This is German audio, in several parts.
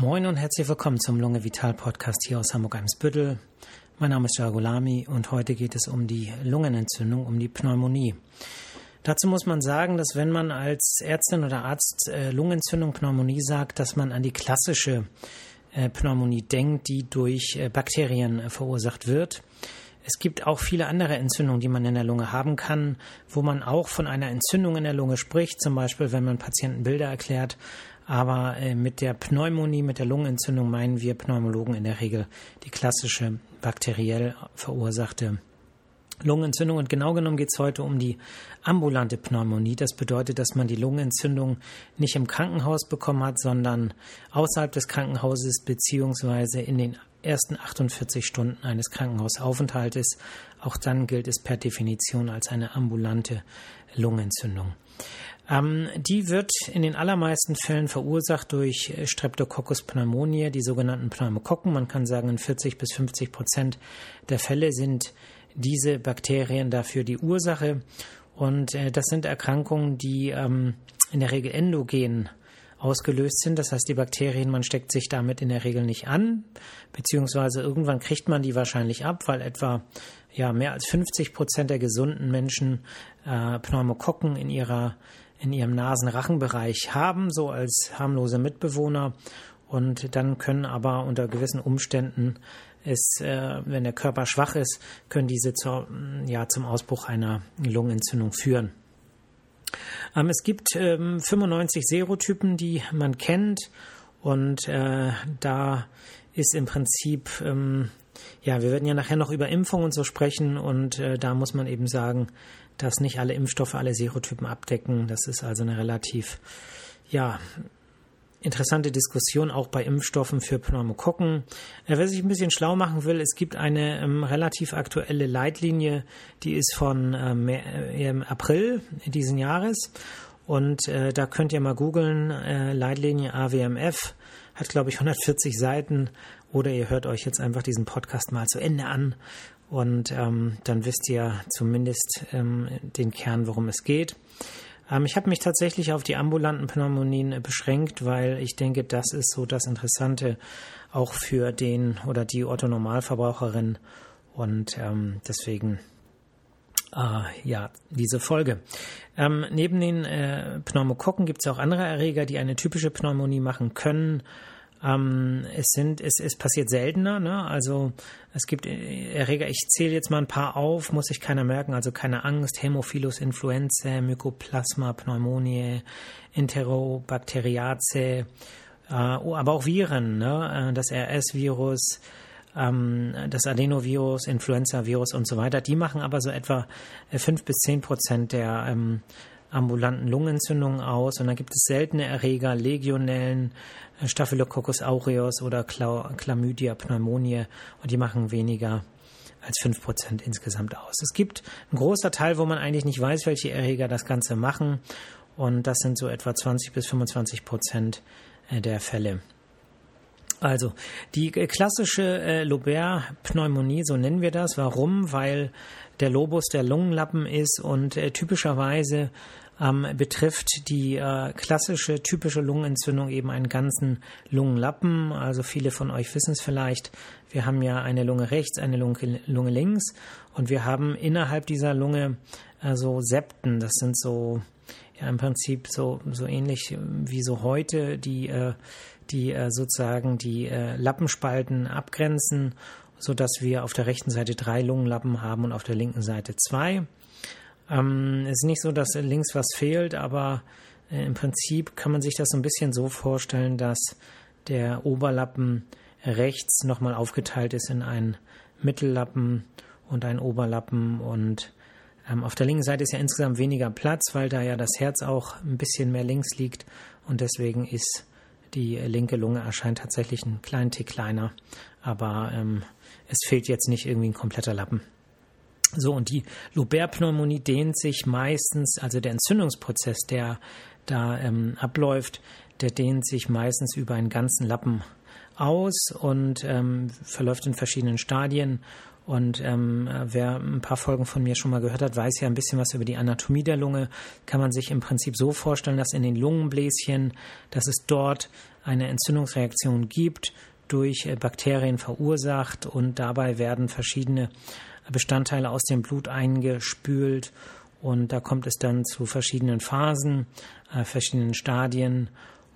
Moin und herzlich willkommen zum Lunge Vital Podcast hier aus Hamburg-Eimsbüttel. Mein Name ist Jagolami und heute geht es um die Lungenentzündung, um die Pneumonie. Dazu muss man sagen, dass wenn man als Ärztin oder Arzt äh, Lungenentzündung, Pneumonie sagt, dass man an die klassische äh, Pneumonie denkt, die durch äh, Bakterien verursacht wird. Es gibt auch viele andere Entzündungen, die man in der Lunge haben kann, wo man auch von einer Entzündung in der Lunge spricht, zum Beispiel wenn man Patienten Bilder erklärt, aber äh, mit der Pneumonie, mit der Lungenentzündung meinen wir Pneumologen in der Regel die klassische bakteriell verursachte Lungenentzündung. Und genau genommen geht es heute um die ambulante Pneumonie. Das bedeutet, dass man die Lungenentzündung nicht im Krankenhaus bekommen hat, sondern außerhalb des Krankenhauses beziehungsweise in den ersten 48 Stunden eines Krankenhausaufenthaltes. Auch dann gilt es per Definition als eine ambulante Lungenentzündung. Ähm, die wird in den allermeisten Fällen verursacht durch äh, Streptococcus pneumoniae, die sogenannten Pneumokokken. Man kann sagen, in 40 bis 50 Prozent der Fälle sind diese Bakterien dafür die Ursache. Und äh, das sind Erkrankungen, die ähm, in der Regel endogen ausgelöst sind. Das heißt, die Bakterien, man steckt sich damit in der Regel nicht an, beziehungsweise irgendwann kriegt man die wahrscheinlich ab, weil etwa ja mehr als 50 Prozent der gesunden Menschen äh, Pneumokokken in ihrer in ihrem Nasen-Rachenbereich haben, so als harmlose Mitbewohner. Und dann können aber unter gewissen Umständen es, äh, wenn der Körper schwach ist, können diese zur, ja, zum Ausbruch einer Lungenentzündung führen. Ähm, es gibt ähm, 95 Serotypen, die man kennt. Und äh, da ist im Prinzip, ähm, ja, wir werden ja nachher noch über Impfungen und so sprechen. Und äh, da muss man eben sagen, dass nicht alle Impfstoffe alle Serotypen abdecken. Das ist also eine relativ, ja, interessante Diskussion auch bei Impfstoffen für Pneumokokken. Äh, wer sich ein bisschen schlau machen will, es gibt eine ähm, relativ aktuelle Leitlinie, die ist von ähm, äh, April diesen Jahres. Und äh, da könnt ihr mal googeln, äh, Leitlinie AWMF, hat glaube ich 140 Seiten. Oder ihr hört euch jetzt einfach diesen Podcast mal zu Ende an und ähm, dann wisst ihr zumindest ähm, den Kern, worum es geht. Ähm, ich habe mich tatsächlich auf die ambulanten Pneumonien äh, beschränkt, weil ich denke, das ist so das Interessante auch für den oder die Otto-Normalverbraucherin und ähm, deswegen äh, ja diese Folge. Ähm, neben den äh, Pneumokokken gibt es auch andere Erreger, die eine typische Pneumonie machen können. Ähm, es sind, es, es passiert seltener, ne? Also es gibt Erreger, ich zähle jetzt mal ein paar auf, muss sich keiner merken, also keine Angst, Hämophilus influenzae, Mycoplasma pneumoniae, Enterobacteriaceae, äh, aber auch Viren, ne? Äh, das RS-Virus, ähm, das Adenovirus, Influenza-Virus und so weiter, die machen aber so etwa fünf bis zehn Prozent der ähm, ambulanten Lungenentzündungen aus. Und dann gibt es seltene Erreger, Legionellen, äh, Staphylococcus aureus oder Chlamydia pneumoniae und die machen weniger als 5% insgesamt aus. Es gibt einen großer Teil, wo man eigentlich nicht weiß, welche Erreger das Ganze machen und das sind so etwa 20 bis 25 Prozent äh, der Fälle. Also die äh, klassische äh, Lobär-Pneumonie, so nennen wir das. Warum? Weil der Lobus der Lungenlappen ist und äh, typischerweise ähm, betrifft die äh, klassische typische Lungenentzündung eben einen ganzen Lungenlappen. Also viele von euch wissen es vielleicht. Wir haben ja eine Lunge rechts, eine Lunge, Lunge links und wir haben innerhalb dieser Lunge äh, so Septen. Das sind so ja im Prinzip so so ähnlich wie so heute die äh, die äh, sozusagen die äh, Lappenspalten abgrenzen, so dass wir auf der rechten Seite drei Lungenlappen haben und auf der linken Seite zwei. Ähm, es ist nicht so, dass links was fehlt, aber äh, im Prinzip kann man sich das so ein bisschen so vorstellen, dass der Oberlappen rechts nochmal aufgeteilt ist in einen Mittellappen und einen Oberlappen und ähm, auf der linken Seite ist ja insgesamt weniger Platz, weil da ja das Herz auch ein bisschen mehr links liegt und deswegen ist die linke Lunge erscheint tatsächlich ein kleinen Tick kleiner, aber ähm, es fehlt jetzt nicht irgendwie ein kompletter Lappen. So, und die Lobär-Pneumonie dehnt sich meistens, also der Entzündungsprozess, der da ähm, abläuft, der dehnt sich meistens über einen ganzen Lappen aus und ähm, verläuft in verschiedenen Stadien. Und ähm, wer ein paar Folgen von mir schon mal gehört hat, weiß ja ein bisschen was über die Anatomie der Lunge. Kann man sich im Prinzip so vorstellen, dass in den Lungenbläschen, dass es dort eine Entzündungsreaktion gibt, durch äh, Bakterien verursacht und dabei werden verschiedene Bestandteile aus dem Blut eingespült und da kommt es dann zu verschiedenen Phasen, äh, verschiedenen Stadien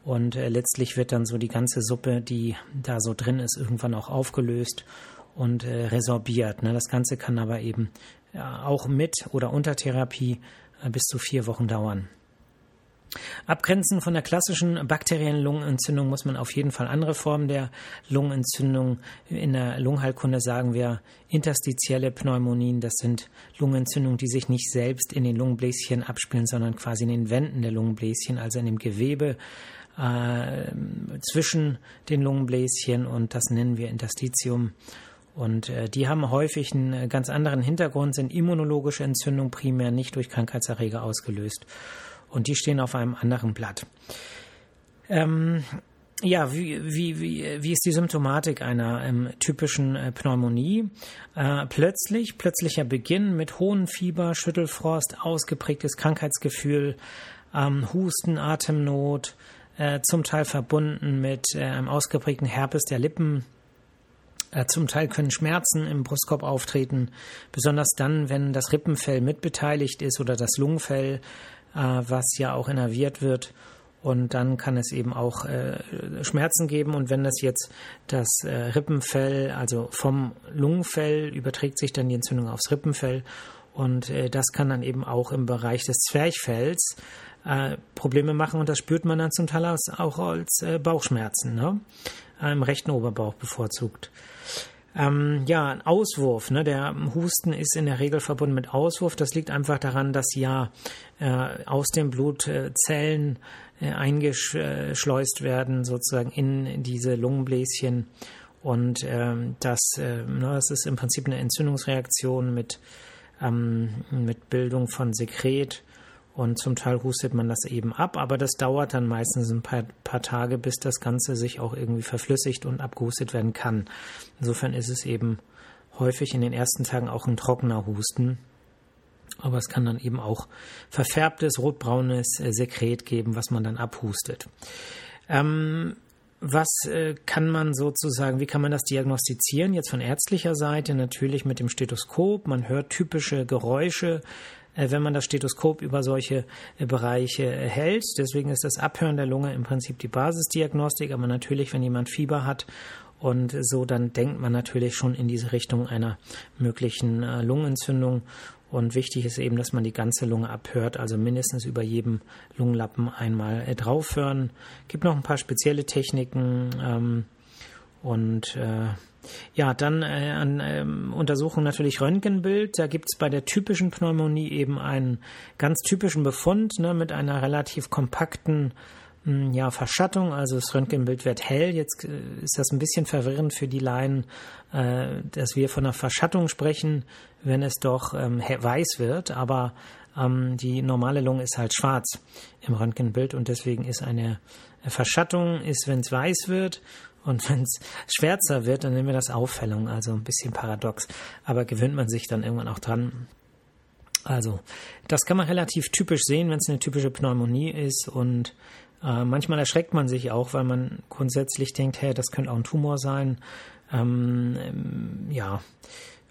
und äh, letztlich wird dann so die ganze Suppe, die da so drin ist, irgendwann auch aufgelöst und äh, resorbiert. Ne? Das Ganze kann aber eben ja, auch mit oder unter Therapie äh, bis zu vier Wochen dauern. Abgrenzen von der klassischen bakteriellen Lungenentzündung muss man auf jeden Fall andere Formen der Lungenentzündung. In der Lungenheilkunde sagen wir interstitielle Pneumonien. Das sind Lungenentzündungen, die sich nicht selbst in den Lungenbläschen abspielen, sondern quasi in den Wänden der Lungenbläschen, also in dem Gewebe äh, zwischen den Lungenbläschen und das nennen wir Interstitium. Und äh, die haben häufig einen ganz anderen Hintergrund, sind immunologische Entzündungen primär nicht durch Krankheitserreger ausgelöst und die stehen auf einem anderen Blatt. Ähm, ja, wie, wie, wie, wie ist die Symptomatik einer ähm, typischen äh, Pneumonie? Äh, plötzlich, plötzlicher Beginn mit hohem Fieber, Schüttelfrost, ausgeprägtes Krankheitsgefühl, ähm, Husten, Atemnot, äh, zum Teil verbunden mit äh, einem ausgeprägten Herpes der Lippen. Äh, zum Teil können Schmerzen im Brustkorb auftreten, besonders dann, wenn das Rippenfell mitbeteiligt ist oder das Lungenfell äh, was ja auch innerviert wird. Und dann kann es eben auch äh, Schmerzen geben. Und wenn das jetzt das Rippenfell, also vom Lungenfell, überträgt sich dann die Entzündung aufs Rippenfell. Und äh, das kann dann eben auch im Bereich des Zwerchfells äh, Probleme machen. Und das spürt man dann zum Teil auch als äh, Bauchschmerzen, ne? im rechten Oberbauch bevorzugt. Ähm, ja, ein Auswurf. Ne? Der Husten ist in der Regel verbunden mit Auswurf. Das liegt einfach daran, dass ja äh, aus dem Blut äh, Zellen äh, eingeschleust werden, sozusagen in diese Lungenbläschen. Und ähm, das, äh, ne, das ist im Prinzip eine Entzündungsreaktion mit, ähm, mit Bildung von Sekret und zum Teil hustet man das eben ab, aber das dauert dann meistens ein paar, paar, Tage, bis das Ganze sich auch irgendwie verflüssigt und abgehustet werden kann. Insofern ist es eben häufig in den ersten Tagen auch ein trockener Husten. Aber es kann dann eben auch verfärbtes, rotbraunes äh, Sekret geben, was man dann abhustet. Ähm, was äh, kann man sozusagen, wie kann man das diagnostizieren? Jetzt von ärztlicher Seite natürlich mit dem Stethoskop. Man hört typische Geräusche, äh, wenn man das Stethoskop über solche äh, Bereiche äh, hält. Deswegen ist das Abhören der Lunge im Prinzip die Basisdiagnostik. Aber natürlich, wenn jemand Fieber hat und so, dann denkt man natürlich schon in diese Richtung einer möglichen Lungenentzündung. Und wichtig ist eben, dass man die ganze Lunge abhört, also mindestens über jedem Lungenlappen einmal draufhören. Gibt noch ein paar spezielle Techniken ähm, und äh, ja, dann äh, an ähm, Untersuchung natürlich Röntgenbild. Da gibt es bei der typischen Pneumonie eben einen ganz typischen Befund ne, mit einer relativ kompakten ja, Verschattung. Also das Röntgenbild wird hell. Jetzt äh, ist das ein bisschen verwirrend für die Laien, äh, dass wir von einer Verschattung sprechen, wenn es doch ähm, weiß wird. Aber ähm, die normale Lunge ist halt schwarz im Röntgenbild und deswegen ist eine Verschattung, ist, wenn es weiß wird und wenn es schwärzer wird, dann nennen wir das Auffällung, also ein bisschen paradox. Aber gewöhnt man sich dann irgendwann auch dran. Also, das kann man relativ typisch sehen, wenn es eine typische Pneumonie ist. Und äh, manchmal erschreckt man sich auch, weil man grundsätzlich denkt, hey, das könnte auch ein Tumor sein. Ähm, ähm, ja,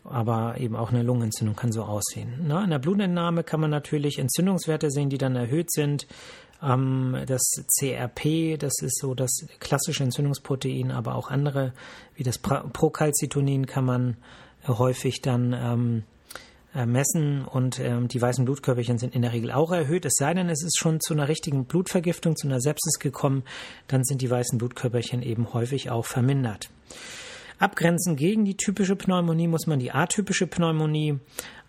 aber eben auch eine Lungenentzündung kann so aussehen. Ne? In der Blutentnahme kann man natürlich Entzündungswerte sehen, die dann erhöht sind. Ähm, das CRP, das ist so das klassische Entzündungsprotein, aber auch andere, wie das Procalcitonin, kann man häufig dann ähm, äh, messen und ähm, die weißen Blutkörperchen sind in der Regel auch erhöht. Es sei denn, es ist schon zu einer richtigen Blutvergiftung, zu einer Sepsis gekommen, dann sind die weißen Blutkörperchen eben häufig auch vermindert. Abgrenzen gegen die typische Pneumonie muss man die atypische Pneumonie.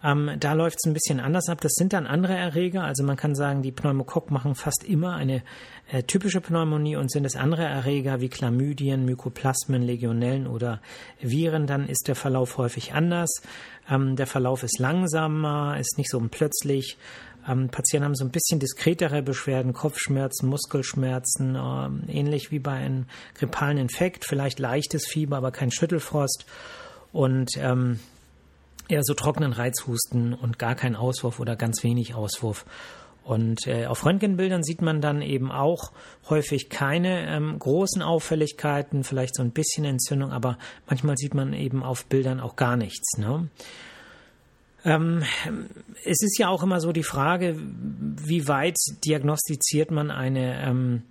Ähm, da läuft es ein bisschen anders ab. Das sind dann andere Erreger. Also man kann sagen, die Pneumokokken machen fast immer eine äh, typische Pneumonie und sind es andere Erreger wie Chlamydien, Mykoplasmen, Legionellen oder Viren, dann ist der Verlauf häufig anders. Ähm, der Verlauf ist langsamer, ist nicht so plötzlich. Ähm, Patienten haben so ein bisschen diskretere Beschwerden, Kopfschmerzen, Muskelschmerzen, ähm, ähnlich wie bei einem grippalen Infekt, vielleicht leichtes Fieber, aber kein Schüttelfrost. Und ähm, eher so trockenen Reizhusten und gar kein Auswurf oder ganz wenig Auswurf. Und äh, auf Röntgenbildern sieht man dann eben auch häufig keine ähm, großen Auffälligkeiten, vielleicht so ein bisschen Entzündung, aber manchmal sieht man eben auf Bildern auch gar nichts. Ne? Ähm, es ist ja auch immer so die Frage, wie weit diagnostiziert man eine ähm,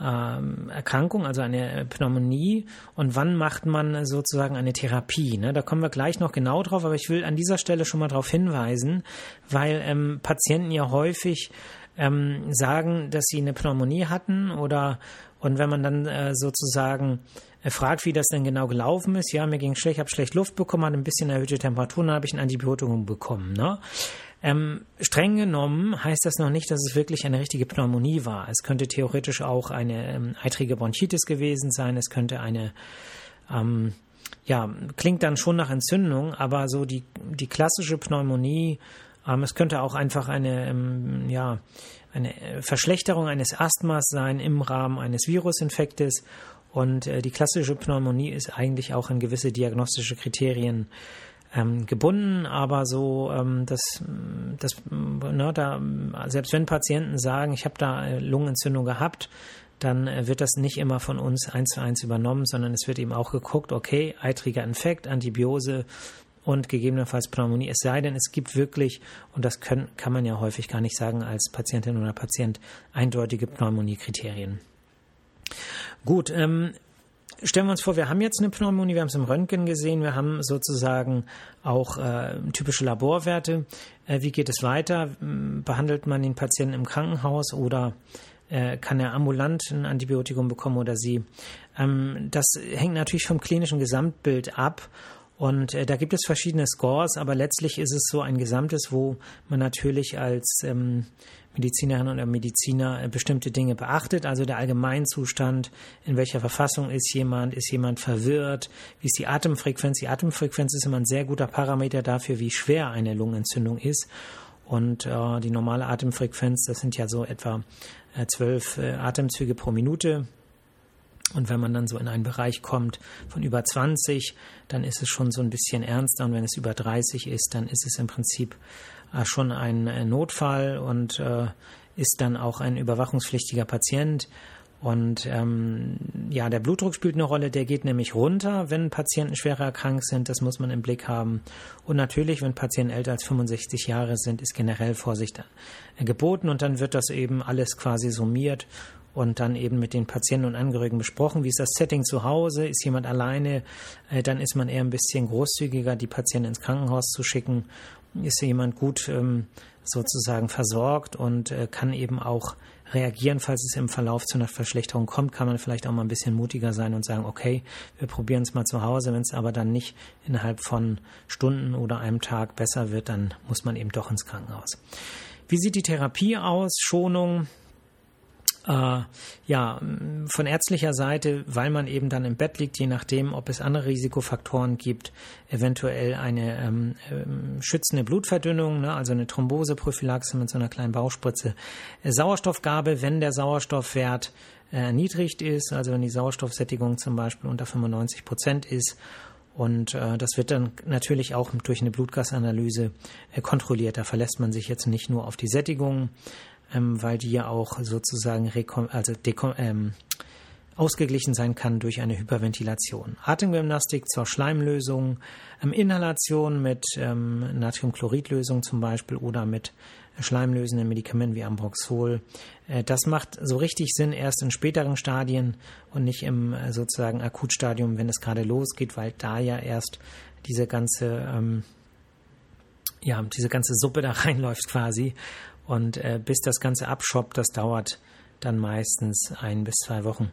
ähm, Erkrankung, also eine Pneumonie und wann macht man sozusagen eine Therapie. Ne? Da kommen wir gleich noch genau drauf, aber ich will an dieser Stelle schon mal darauf hinweisen, weil ähm, Patienten ja häufig ähm, sagen, dass sie eine Pneumonie hatten oder und wenn man dann äh, sozusagen äh, fragt, wie das denn genau gelaufen ist, ja, mir ging schlecht, habe schlecht Luft bekommen, hatte ein bisschen erhöhte Temperatur, dann habe ich ein Antibiotikum bekommen. Ne? Ähm, streng genommen heißt das noch nicht, dass es wirklich eine richtige Pneumonie war. Es könnte theoretisch auch eine ähm, eitrige Bronchitis gewesen sein. Es könnte eine, ähm, ja, klingt dann schon nach Entzündung, aber so die, die klassische Pneumonie, ähm, es könnte auch einfach eine, ähm, ja, eine Verschlechterung eines Asthmas sein im Rahmen eines Virusinfektes. Und äh, die klassische Pneumonie ist eigentlich auch an gewisse diagnostische Kriterien ähm, gebunden, aber so, ähm, dass, das, ne, da, selbst wenn Patienten sagen, ich habe da äh, Lungenentzündung gehabt, dann äh, wird das nicht immer von uns eins zu eins übernommen, sondern es wird eben auch geguckt, okay, eitriger Infekt, Antibiose und gegebenenfalls Pneumonie. Es sei denn, es gibt wirklich, und das können, kann man ja häufig gar nicht sagen als Patientin oder Patient, eindeutige Pneumoniekriterien. Gut, ähm, Stellen wir uns vor, wir haben jetzt eine Pneumonie, wir haben es im Röntgen gesehen, wir haben sozusagen auch äh, typische Laborwerte. Äh, wie geht es weiter? Behandelt man den Patienten im Krankenhaus oder äh, kann er ambulant ein Antibiotikum bekommen oder sie? Ähm, das hängt natürlich vom klinischen Gesamtbild ab. Und äh, da gibt es verschiedene Scores, aber letztlich ist es so ein Gesamtes, wo man natürlich als ähm, Medizinerin oder Mediziner äh, bestimmte Dinge beachtet, also der Allgemeinzustand, in welcher Verfassung ist jemand, ist jemand verwirrt, wie ist die Atemfrequenz. Die Atemfrequenz ist immer ein sehr guter Parameter dafür, wie schwer eine Lungenentzündung ist. Und äh, die normale Atemfrequenz, das sind ja so etwa äh, zwölf äh, Atemzüge pro Minute. Und wenn man dann so in einen Bereich kommt von über 20, dann ist es schon so ein bisschen ernster. Und wenn es über 30 ist, dann ist es im Prinzip äh, schon ein äh, Notfall und äh, ist dann auch ein überwachungspflichtiger Patient. Und ähm, ja, der Blutdruck spielt eine Rolle, der geht nämlich runter, wenn Patienten schwerer erkrankt sind, das muss man im Blick haben. Und natürlich, wenn Patienten älter als 65 Jahre sind, ist generell Vorsicht geboten. Und dann wird das eben alles quasi summiert und dann eben mit den Patienten und Angehörigen besprochen, wie ist das Setting zu Hause, ist jemand alleine, dann ist man eher ein bisschen großzügiger, die Patienten ins Krankenhaus zu schicken ist jemand gut ähm, sozusagen versorgt und äh, kann eben auch reagieren, falls es im Verlauf zu einer Verschlechterung kommt, kann man vielleicht auch mal ein bisschen mutiger sein und sagen, okay, wir probieren es mal zu Hause, wenn es aber dann nicht innerhalb von Stunden oder einem Tag besser wird, dann muss man eben doch ins Krankenhaus. Wie sieht die Therapie aus? Schonung, äh, ja, von ärztlicher Seite, weil man eben dann im Bett liegt, je nachdem, ob es andere Risikofaktoren gibt, eventuell eine ähm, ähm, schützende Blutverdünnung, ne, also eine Thromboseprophylaxe mit so einer kleinen Bauchspritze, äh, Sauerstoffgabe, wenn der Sauerstoffwert äh, erniedrigt ist, also wenn die Sauerstoffsättigung zum Beispiel unter 95 Prozent ist und äh, das wird dann natürlich auch durch eine Blutgasanalyse äh, kontrolliert. Da verlässt man sich jetzt nicht nur auf die Sättigung, ähm, weil die ja auch sozusagen also ähm, ausgeglichen sein kann durch eine Hyperventilation. Atemgymnastik zur Schleimlösung, ähm, Inhalation mit ähm, Natriumchloridlösung zum Beispiel oder mit schleimlösenden Medikamenten wie Ambroxol. Äh, das macht so richtig Sinn erst in späteren Stadien und nicht im äh, sozusagen Akutstadium, wenn es gerade losgeht, weil da ja erst diese ganze ähm, ja, diese ganze Suppe da reinläuft quasi und äh, bis das Ganze abschoppt, das dauert dann meistens ein bis zwei Wochen.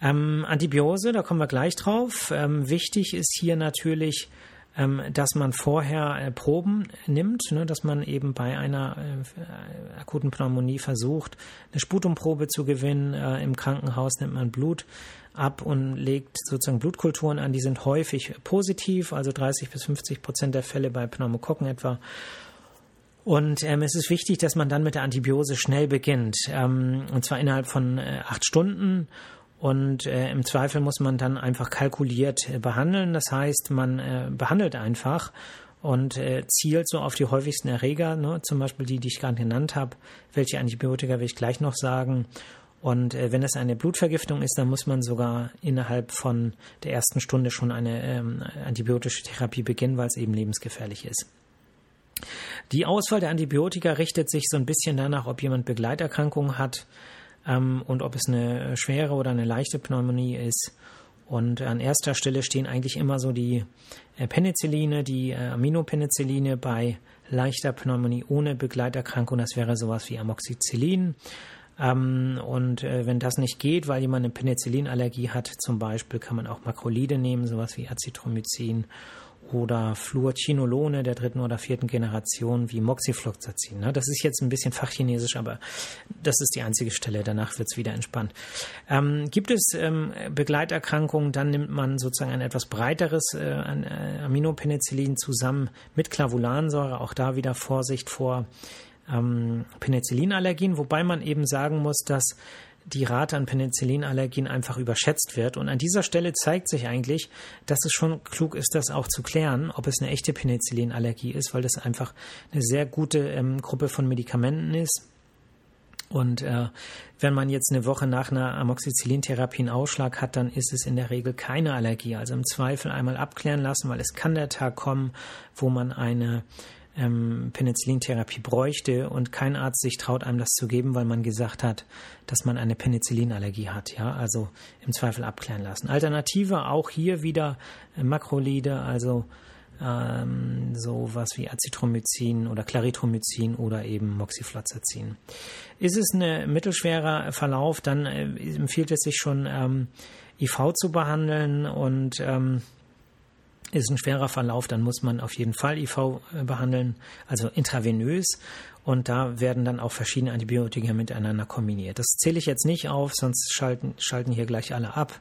Ähm, Antibiose, da kommen wir gleich drauf. Ähm, wichtig ist hier natürlich, ähm, dass man vorher äh, Proben nimmt, ne, dass man eben bei einer äh, akuten Pneumonie versucht, eine Sputumprobe zu gewinnen. Äh, Im Krankenhaus nimmt man Blut ab und legt sozusagen Blutkulturen an. Die sind häufig positiv, also 30 bis 50 Prozent der Fälle bei Pneumokokken etwa. Und ähm, es ist wichtig, dass man dann mit der Antibiose schnell beginnt. Ähm, und zwar innerhalb von äh, acht Stunden. Und äh, im Zweifel muss man dann einfach kalkuliert äh, behandeln. Das heißt, man äh, behandelt einfach und äh, zielt so auf die häufigsten Erreger, ne? zum Beispiel die, die ich gerade genannt habe. Welche Antibiotika will ich gleich noch sagen. Und äh, wenn es eine Blutvergiftung ist, dann muss man sogar innerhalb von der ersten Stunde schon eine ähm, antibiotische Therapie beginnen, weil es eben lebensgefährlich ist. Die Auswahl der Antibiotika richtet sich so ein bisschen danach, ob jemand Begleiterkrankungen hat ähm, und ob es eine schwere oder eine leichte Pneumonie ist. Und an erster Stelle stehen eigentlich immer so die äh, Penicilline, die äh, Aminopenicilline bei leichter Pneumonie ohne Begleiterkrankung. Das wäre sowas wie Amoxicillin. Ähm, und äh, wenn das nicht geht, weil jemand eine Penicillinallergie hat, zum Beispiel, kann man auch Makrolide nehmen, sowas wie Azithromycin oder Fluorchinolone der dritten oder vierten Generation wie Moxifloxacin. Ne? Das ist jetzt ein bisschen fachchinesisch, aber das ist die einzige Stelle. Danach wird es wieder entspannt. Ähm, gibt es ähm, Begleiterkrankungen, dann nimmt man sozusagen ein etwas breiteres äh, äh Aminopenicillin zusammen mit Clavulansäure. Auch da wieder Vorsicht vor ähm, Penicillinallergien, wobei man eben sagen muss, dass die Rate an Penicillinallergien einfach überschätzt wird. Und an dieser Stelle zeigt sich eigentlich, dass es schon klug ist, das auch zu klären, ob es eine echte Penicillinallergie ist, weil das einfach eine sehr gute ähm, Gruppe von Medikamenten ist. Und äh, wenn man jetzt eine Woche nach einer Amoxicillin-Therapie einen Ausschlag hat, dann ist es in der Regel keine Allergie. Also im Zweifel einmal abklären lassen, weil es kann der Tag kommen, wo man eine ähm, Penicillintherapie bräuchte und kein Arzt sich traut, einem das zu geben, weil man gesagt hat, dass man eine Penicillinallergie hat. Ja, also im Zweifel abklären lassen. Alternative auch hier wieder äh, Makrolide, also ähm, so was wie Azithromycin oder Clarithromycin oder eben Moxifloxacin. Ist es ein mittelschwerer Verlauf, dann äh, empfiehlt es sich schon ähm, IV zu behandeln und ähm, ist ein schwerer Verlauf, dann muss man auf jeden Fall IV äh, behandeln, also intravenös. Und da werden dann auch verschiedene Antibiotika miteinander kombiniert. Das zähle ich jetzt nicht auf, sonst schalten, schalten hier gleich alle ab.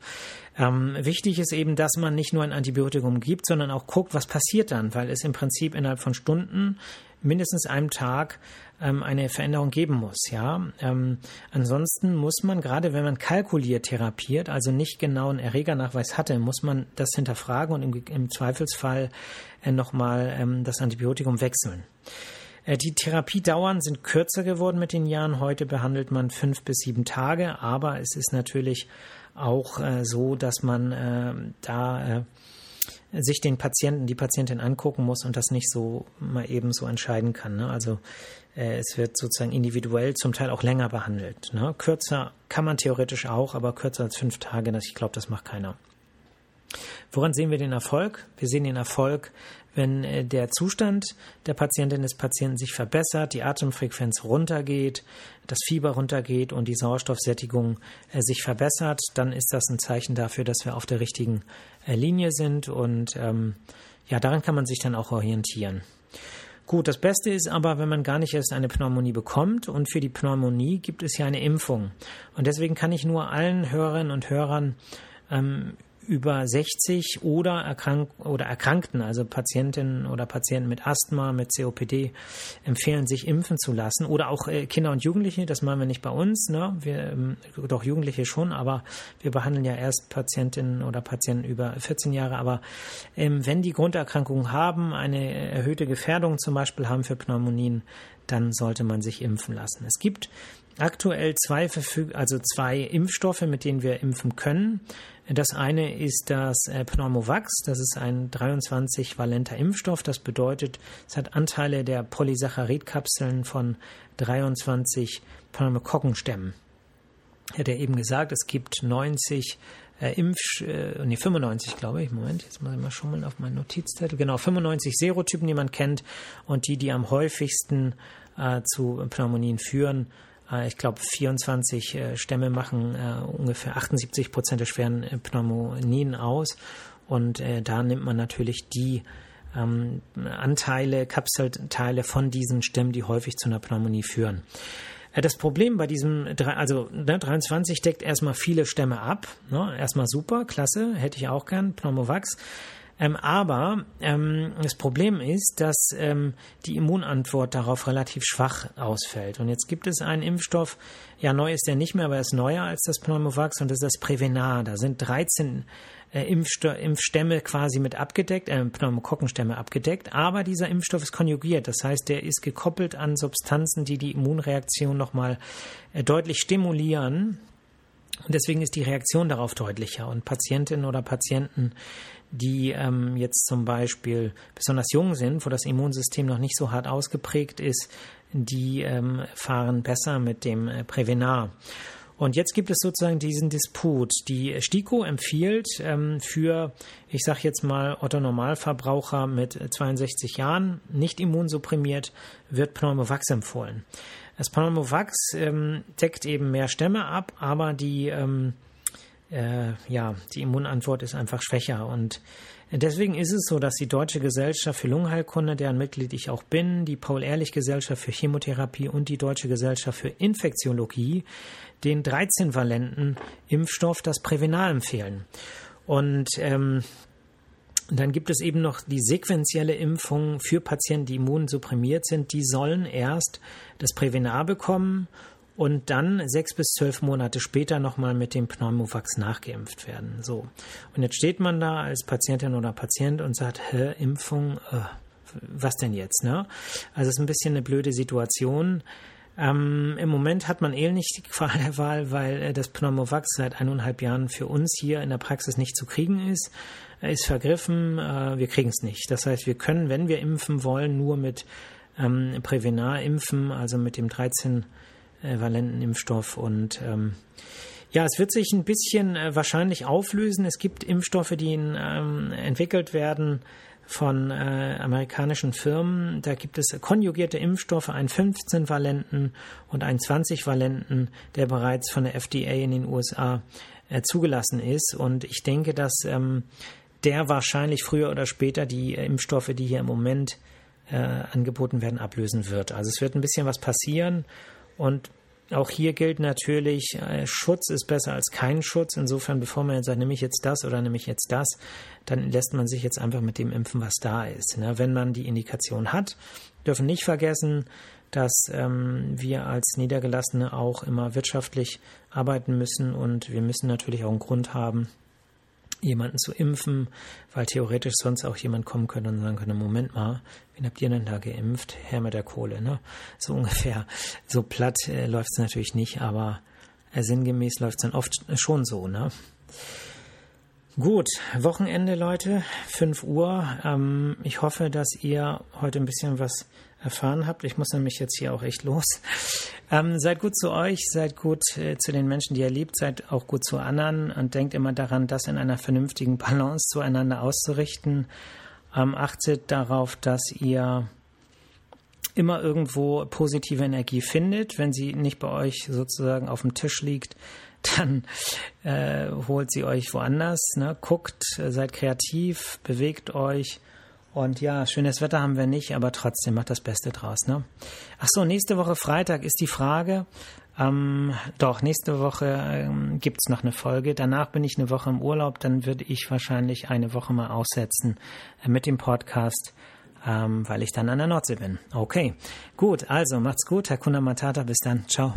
Ähm, wichtig ist eben, dass man nicht nur ein Antibiotikum gibt, sondern auch guckt, was passiert dann, weil es im Prinzip innerhalb von Stunden, mindestens einem Tag, ähm, eine Veränderung geben muss. Ja, ähm, ansonsten muss man gerade, wenn man kalkuliert therapiert, also nicht genau einen Erregernachweis hatte, muss man das hinterfragen und im, im Zweifelsfall äh, nochmal ähm, das Antibiotikum wechseln. Äh, die Therapiedauern sind kürzer geworden mit den Jahren. Heute behandelt man fünf bis sieben Tage, aber es ist natürlich auch äh, so, dass man äh, da äh, sich den Patienten, die Patientin angucken muss und das nicht so mal eben so entscheiden kann. Ne? Also äh, es wird sozusagen individuell zum Teil auch länger behandelt. Ne? Kürzer kann man theoretisch auch, aber kürzer als fünf Tage, das, ich glaube, das macht keiner. Woran sehen wir den Erfolg? Wir sehen den Erfolg, wenn äh, der Zustand der Patientin des Patienten sich verbessert, die Atemfrequenz runtergeht, das Fieber runtergeht und die Sauerstoffsättigung äh, sich verbessert, dann ist das ein Zeichen dafür, dass wir auf der richtigen äh, Linie sind und ähm, ja, daran kann man sich dann auch orientieren. Gut, das Beste ist aber, wenn man gar nicht erst eine Pneumonie bekommt und für die Pneumonie gibt es ja eine Impfung. Und deswegen kann ich nur allen Hörerinnen und Hörern ähm, über 60 oder, erkrank oder Erkrankten, also Patientinnen oder Patienten mit Asthma, mit COPD, empfehlen, sich impfen zu lassen. Oder auch äh, Kinder und Jugendliche, das machen wir nicht bei uns, ne? wir, ähm, doch Jugendliche schon, aber wir behandeln ja erst Patientinnen oder Patienten über 14 Jahre. Aber ähm, wenn die Grunderkrankungen haben, eine erhöhte Gefährdung zum Beispiel haben für Pneumonien, dann sollte man sich impfen lassen. Es gibt aktuell zwei Verfüg also zwei Impfstoffe, mit denen wir impfen können. Das eine ist das äh, Pneumovax, das ist ein 23-valenter Impfstoff. Das bedeutet, es hat Anteile der Polysaccharidkapseln von 23 Pneumokokkenstämmen. Ich hatte eben gesagt, es gibt 90 äh, Impf, äh, nee, 95 glaube ich, Moment, jetzt muss ich mal schummeln auf meinen Notizzettel, genau, 95 Serotypen, die man kennt und die, die am häufigsten äh, zu Pneumonien führen, ich glaube, 24 äh, Stämme machen äh, ungefähr 78 Prozent der schweren Pneumonien aus. Und da nimmt man natürlich die ähm, Anteile, Kapselteile von diesen Stämmen, die häufig zu einer Pneumonie führen. Das Problem bei diesem, also ne, 23 deckt erstmal viele Stämme ab. Ne? Erstmal super, klasse, hätte ich auch gern, Pneumovax. Ähm, aber ähm, das Problem ist, dass ähm, die Immunantwort darauf relativ schwach ausfällt. Und jetzt gibt es einen Impfstoff, ja, neu ist der nicht mehr, aber er ist neuer als das Pneumovax und das ist das Prevenar. Da sind 13 äh, Impfstämme quasi mit abgedeckt, äh, Pneumokokkenstämme abgedeckt, aber dieser Impfstoff ist konjugiert. Das heißt, der ist gekoppelt an Substanzen, die die Immunreaktion nochmal äh, deutlich stimulieren. Und deswegen ist die Reaktion darauf deutlicher. Und Patientinnen oder Patienten, die ähm, jetzt zum Beispiel besonders jung sind, wo das Immunsystem noch nicht so hart ausgeprägt ist, die ähm, fahren besser mit dem äh, Prevenar. Und jetzt gibt es sozusagen diesen Disput. Die STIKO empfiehlt ähm, für, ich sage jetzt mal, Otto Normalverbraucher mit 62 Jahren, nicht immunsupprimiert, wird Pneumovax empfohlen. Das Pneumovax ähm, deckt eben mehr Stämme ab, aber die, ähm, äh, ja, die Immunantwort ist einfach schwächer. Und deswegen ist es so, dass die Deutsche Gesellschaft für Lungenheilkunde, deren Mitglied ich auch bin, die Paul-Ehrlich-Gesellschaft für Chemotherapie und die Deutsche Gesellschaft für Infektiologie den 13-valenten Impfstoff, das Prävenal, empfehlen. Und ähm, dann gibt es eben noch die sequentielle Impfung für Patienten, die immunsupprimiert sind. Die sollen erst das Prävenar bekommen und dann sechs bis zwölf Monate später nochmal mit dem Pneumovax nachgeimpft werden. So. Und jetzt steht man da als Patientin oder Patient und sagt, Hä, Impfung, äh, was denn jetzt? Ne? Also es ist ein bisschen eine blöde Situation. Ähm, Im Moment hat man eh nicht die Qual der Wahl, weil äh, das Pneumovax seit eineinhalb Jahren für uns hier in der Praxis nicht zu kriegen ist. Er ist vergriffen, äh, wir kriegen es nicht. Das heißt, wir können, wenn wir impfen wollen, nur mit ähm, Prevenar impfen, also mit dem 13-valenten äh, Impfstoff und ähm, ja, es wird sich ein bisschen äh, wahrscheinlich auflösen. Es gibt Impfstoffe, die ähm, entwickelt werden von äh, amerikanischen Firmen. Da gibt es konjugierte Impfstoffe, einen 15-valenten und einen 20-valenten, der bereits von der FDA in den USA äh, zugelassen ist. Und ich denke, dass ähm, der wahrscheinlich früher oder später die äh, Impfstoffe, die hier im Moment äh, angeboten werden, ablösen wird. Also es wird ein bisschen was passieren und auch hier gilt natürlich, äh, Schutz ist besser als kein Schutz. Insofern, bevor man jetzt sagt, nehme ich jetzt das oder nehme ich jetzt das, dann lässt man sich jetzt einfach mit dem impfen, was da ist. Ne? Wenn man die Indikation hat, dürfen nicht vergessen, dass ähm, wir als Niedergelassene auch immer wirtschaftlich arbeiten müssen und wir müssen natürlich auch einen Grund haben, jemanden zu impfen, weil theoretisch sonst auch jemand kommen könnte und sagen könnte, Moment mal, wen habt ihr denn da geimpft? Herr mit der Kohle, ne? So ungefähr. So platt äh, läuft es natürlich nicht, aber äh, sinngemäß läuft es dann oft schon so, ne? Gut, Wochenende, Leute, 5 Uhr. Ähm, ich hoffe, dass ihr heute ein bisschen was erfahren habt. Ich muss nämlich jetzt hier auch echt los. Ähm, seid gut zu euch, seid gut äh, zu den Menschen, die ihr liebt, seid auch gut zu anderen und denkt immer daran, das in einer vernünftigen Balance zueinander auszurichten. Ähm, achtet darauf, dass ihr immer irgendwo positive Energie findet. Wenn sie nicht bei euch sozusagen auf dem Tisch liegt, dann äh, holt sie euch woanders. Ne? Guckt, seid kreativ, bewegt euch. Und ja, schönes Wetter haben wir nicht, aber trotzdem macht das Beste draus. Ne? Ach so, nächste Woche Freitag ist die Frage. Ähm, doch, nächste Woche ähm, gibt's noch eine Folge. Danach bin ich eine Woche im Urlaub. Dann würde ich wahrscheinlich eine Woche mal aussetzen äh, mit dem Podcast, ähm, weil ich dann an der Nordsee bin. Okay, gut. Also macht's gut. Herr Kuna Matata. Bis dann. Ciao.